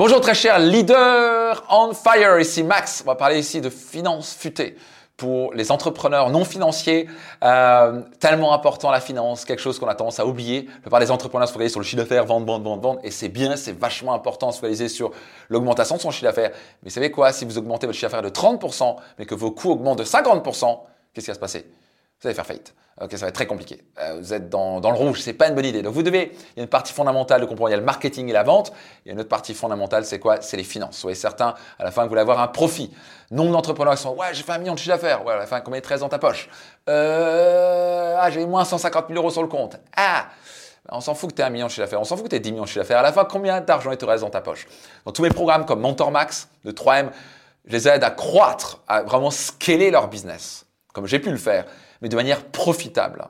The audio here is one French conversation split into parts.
Bonjour très cher leader on fire, ici Max. On va parler ici de finances futées pour les entrepreneurs non financiers. Euh, tellement important la finance, quelque chose qu'on a tendance à oublier. La plupart des entrepreneurs se focalisent sur le chiffre d'affaires, vendre, vendre, vendre, vendre. Et c'est bien, c'est vachement important de se focaliser sur l'augmentation de son chiffre d'affaires. Mais savez quoi? Si vous augmentez votre chiffre d'affaires de 30%, mais que vos coûts augmentent de 50%, qu'est-ce qui va se passer? Vous allez faire faillite. Ok, ça va être très compliqué. Euh, vous êtes dans, dans le rouge, c'est pas une bonne idée. Donc vous devez, il y a une partie fondamentale de comprendre, il y a le marketing et la vente. Il y a une autre partie fondamentale, c'est quoi? C'est les finances. Soyez certain à la fin que vous voulez avoir un profit. Nombre d'entrepreneurs qui sont, ouais, j'ai fait un million de chiffre d'affaires. Ouais, à la fin, combien de 13 dans ta poche? Euh, Ah, j'ai moins 150 000 euros sur le compte. Ah on s'en fout que tu aies un million de chiffre d'affaires, on s'en fout que tu aies 10 millions de chiffre d'affaires. À la fin, combien d'argent il te reste dans ta poche? Dans tous mes programmes comme Mentor Max de 3M, je les aide à croître, à vraiment scaler leur business, comme j'ai pu le faire, mais de manière profitable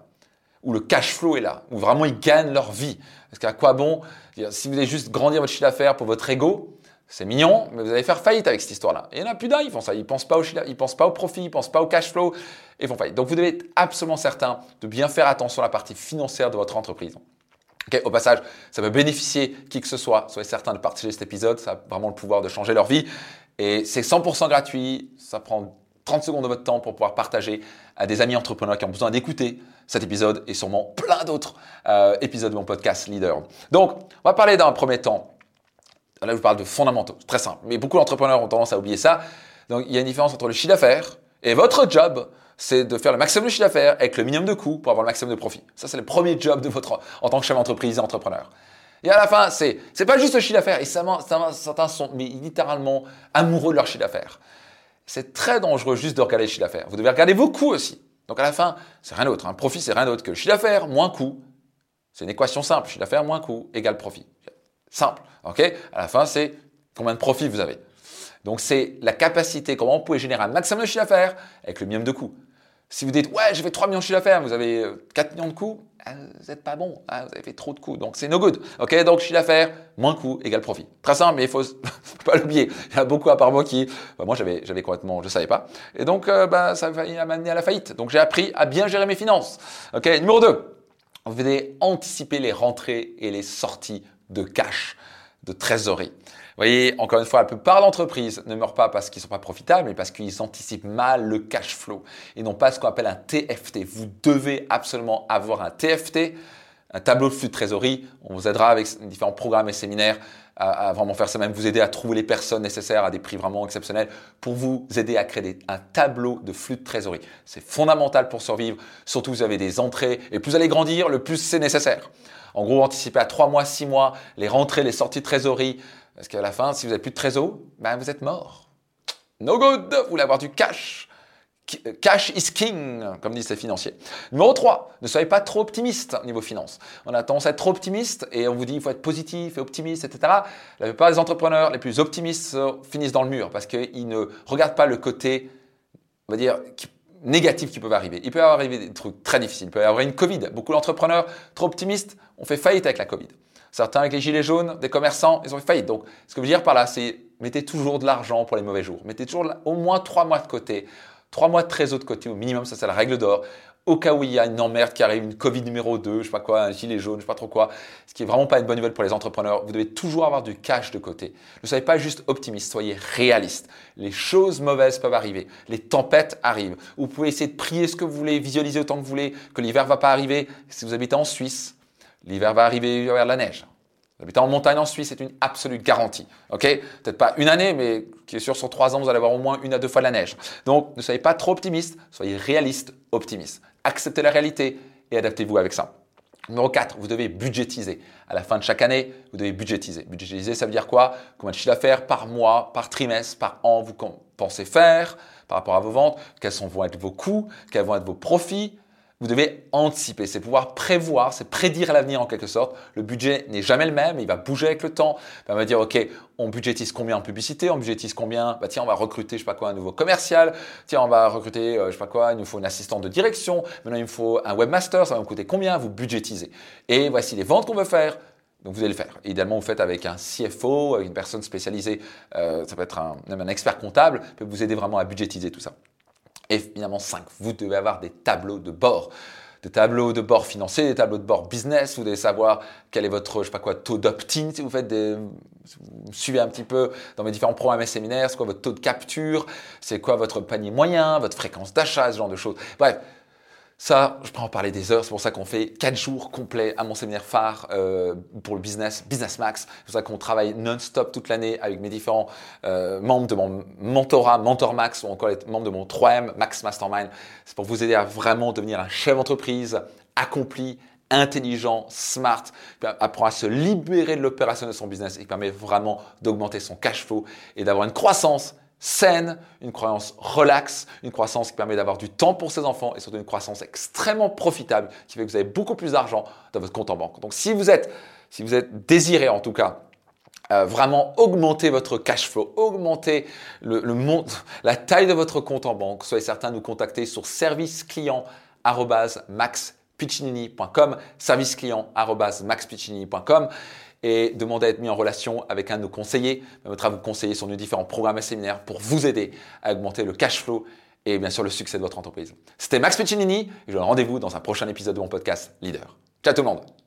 où le cash flow est là, où vraiment ils gagnent leur vie. Parce qu'à quoi bon Si vous voulez juste grandir votre chiffre d'affaires pour votre ego, c'est mignon, mais vous allez faire faillite avec cette histoire-là. Et il y en a plus d'un, ils font ça. Ils pensent pas au ils pensent pas au profit, ils pensent pas au cash flow, et font faillite. Donc vous devez être absolument certain de bien faire attention à la partie financière de votre entreprise. au passage, ça peut bénéficier qui que ce soit. Soyez certain de partager cet épisode, ça a vraiment le pouvoir de changer leur vie. Et c'est 100% gratuit, ça prend 30 secondes de votre temps pour pouvoir partager à des amis entrepreneurs qui ont besoin d'écouter cet épisode et sûrement plein d'autres euh, épisodes de mon podcast Leader. Donc, on va parler d'un premier temps. Là, je vous parle de fondamentaux, très simple. Mais beaucoup d'entrepreneurs ont tendance à oublier ça. Donc, il y a une différence entre le chiffre d'affaires et votre job, c'est de faire le maximum de chiffre d'affaires avec le minimum de coûts pour avoir le maximum de profit. Ça, c'est le premier job de votre, en tant que chef d'entreprise et entrepreneur. Et à la fin, c'est, c'est pas juste le chiffre d'affaires. Et certains sont mais littéralement amoureux de leur chiffre d'affaires c'est très dangereux juste de regarder le chiffre d'affaires. Vous devez regarder vos coûts aussi. Donc à la fin, c'est rien d'autre. Un profit, c'est rien d'autre que chiffre d'affaires moins coût. C'est une équation simple. Chiffre d'affaires moins coût égale profit. Simple. OK? À la fin, c'est combien de profit vous avez. Donc c'est la capacité, comment vous pouvez générer un maximum de chiffre d'affaires avec le minimum de coûts. Si vous dites, ouais, j'ai fait 3 millions de chiffre d'affaires, vous avez 4 euh, millions de coûts, euh, vous n'êtes pas bon, hein, vous avez fait trop de coûts, donc c'est no good. Ok, donc chiffre d'affaires, moins coûts égale profit. Très simple, mais il faut pas l'oublier. Il y a beaucoup à part moi qui, bah, moi j'avais, j'avais complètement, je savais pas, et donc bah, ça m'a amené à la faillite. Donc j'ai appris à bien gérer mes finances. Ok, numéro 2, vous devez anticiper les rentrées et les sorties de cash, de trésorerie. Voyez, encore une fois, la plupart d'entreprises ne meurent pas parce qu'ils ne sont pas profitables, mais parce qu'ils anticipent mal le cash flow et non pas ce qu'on appelle un TFT. Vous devez absolument avoir un TFT, un tableau de flux de trésorerie. On vous aidera avec différents programmes et séminaires à, vraiment faire ça, même vous aider à trouver les personnes nécessaires à des prix vraiment exceptionnels pour vous aider à créer un tableau de flux de trésorerie. C'est fondamental pour survivre, surtout vous avez des entrées et plus vous allez grandir, le plus c'est nécessaire. En gros, anticiper à 3 mois, 6 mois les rentrées, les sorties de trésorerie, parce qu'à la fin, si vous n'avez plus de trésor, ben vous êtes mort. No good, vous voulez avoir du cash. Cash is king, comme disent les financiers. Numéro 3, ne soyez pas trop optimiste au niveau finance. On a tendance à être trop optimiste et on vous dit qu'il faut être positif et optimiste, etc. La plupart des entrepreneurs les plus optimistes finissent dans le mur parce qu'ils ne regardent pas le côté, on va dire, négatif qui peut arriver. Il peut arrivé des trucs très difficiles. Il peut y avoir une Covid. Beaucoup d'entrepreneurs trop optimistes ont fait faillite avec la Covid. Certains avec les gilets jaunes, des commerçants, ils ont fait faillite. Donc, ce que je veux dire par là, c'est mettez toujours de l'argent pour les mauvais jours. Mettez toujours au moins trois mois de côté. Trois mois de trésor de côté au minimum, ça c'est la règle d'or. Au cas où il y a une emmerde qui arrive, une Covid numéro 2, je sais pas quoi, un gilet jaune, je sais pas trop quoi, ce qui est vraiment pas une bonne nouvelle pour les entrepreneurs, vous devez toujours avoir du cash de côté. Ne soyez pas juste optimiste, soyez réaliste. Les choses mauvaises peuvent arriver, les tempêtes arrivent. Vous pouvez essayer de prier ce que vous voulez, visualiser autant que vous voulez, que l'hiver va pas arriver. Si vous habitez en Suisse, L'hiver va arriver, il va y avoir de la neige. Habiter en montagne en Suisse, c'est une absolue garantie. Ok? Peut-être pas une année, mais qui est sûr sur trois ans, vous allez avoir au moins une à deux fois de la neige. Donc, ne soyez pas trop optimiste, soyez réaliste, optimiste. Acceptez la réalité et adaptez-vous avec ça. Numéro 4, vous devez budgétiser. À la fin de chaque année, vous devez budgétiser. Budgétiser, ça veut dire quoi? Combien de chiffre d'affaires par mois, par trimestre, par an vous pensez faire par rapport à vos ventes? Quels vont être vos coûts? Quels vont être vos profits? Vous devez anticiper, c'est pouvoir prévoir, c'est prédire l'avenir en quelque sorte. Le budget n'est jamais le même, il va bouger avec le temps. On va dire, OK, on budgétise combien en publicité, on budgétise combien, bah tiens, on va recruter, je sais pas quoi, un nouveau commercial, tiens, on va recruter, euh, je sais pas quoi, il nous faut une assistante de direction, maintenant il nous faut un webmaster, ça va nous coûter combien, vous budgétisez. Et voici les ventes qu'on veut faire, donc vous allez le faire. Idéalement, vous faites avec un CFO, avec une personne spécialisée, euh, ça peut être même un expert comptable, peut vous aider vraiment à budgétiser tout ça. Finalement, 5, vous devez avoir des tableaux de bord. des tableaux de bord financiers, des tableaux de bord business, vous devez savoir quel est votre, je sais pas quoi, taux d'opt-in si vous faites des, vous suivez un petit peu dans mes différents programmes et séminaires, c'est quoi votre taux de capture, c'est quoi votre panier moyen, votre fréquence d'achat, ce genre de choses. Bref, ça, je peux en parler des heures. C'est pour ça qu'on fait 4 jours complets à mon séminaire phare euh, pour le business, Business Max. C'est pour ça qu'on travaille non-stop toute l'année avec mes différents euh, membres de mon mentorat, Mentor Max, ou encore les membres de mon 3M, Max Mastermind. C'est pour vous aider à vraiment devenir un chef d'entreprise accompli, intelligent, smart, apprend à se libérer de l'opération de son business et qui permet vraiment d'augmenter son cash flow et d'avoir une croissance saine, une croissance relaxe, une croissance qui permet d'avoir du temps pour ses enfants et surtout une croissance extrêmement profitable qui fait que vous avez beaucoup plus d'argent dans votre compte en banque. Donc si vous êtes, si vous êtes désiré en tout cas, euh, vraiment augmenter votre cash flow, augmenter le, la taille de votre compte en banque, soyez certain de nous contacter sur service client et demander à être mis en relation avec un de nos conseillers, à vous conseiller sur nos différents programmes et séminaires pour vous aider à augmenter le cash flow et bien sûr le succès de votre entreprise. C'était Max Piccinini et je vous donne rendez-vous dans un prochain épisode de mon podcast Leader. Ciao tout le monde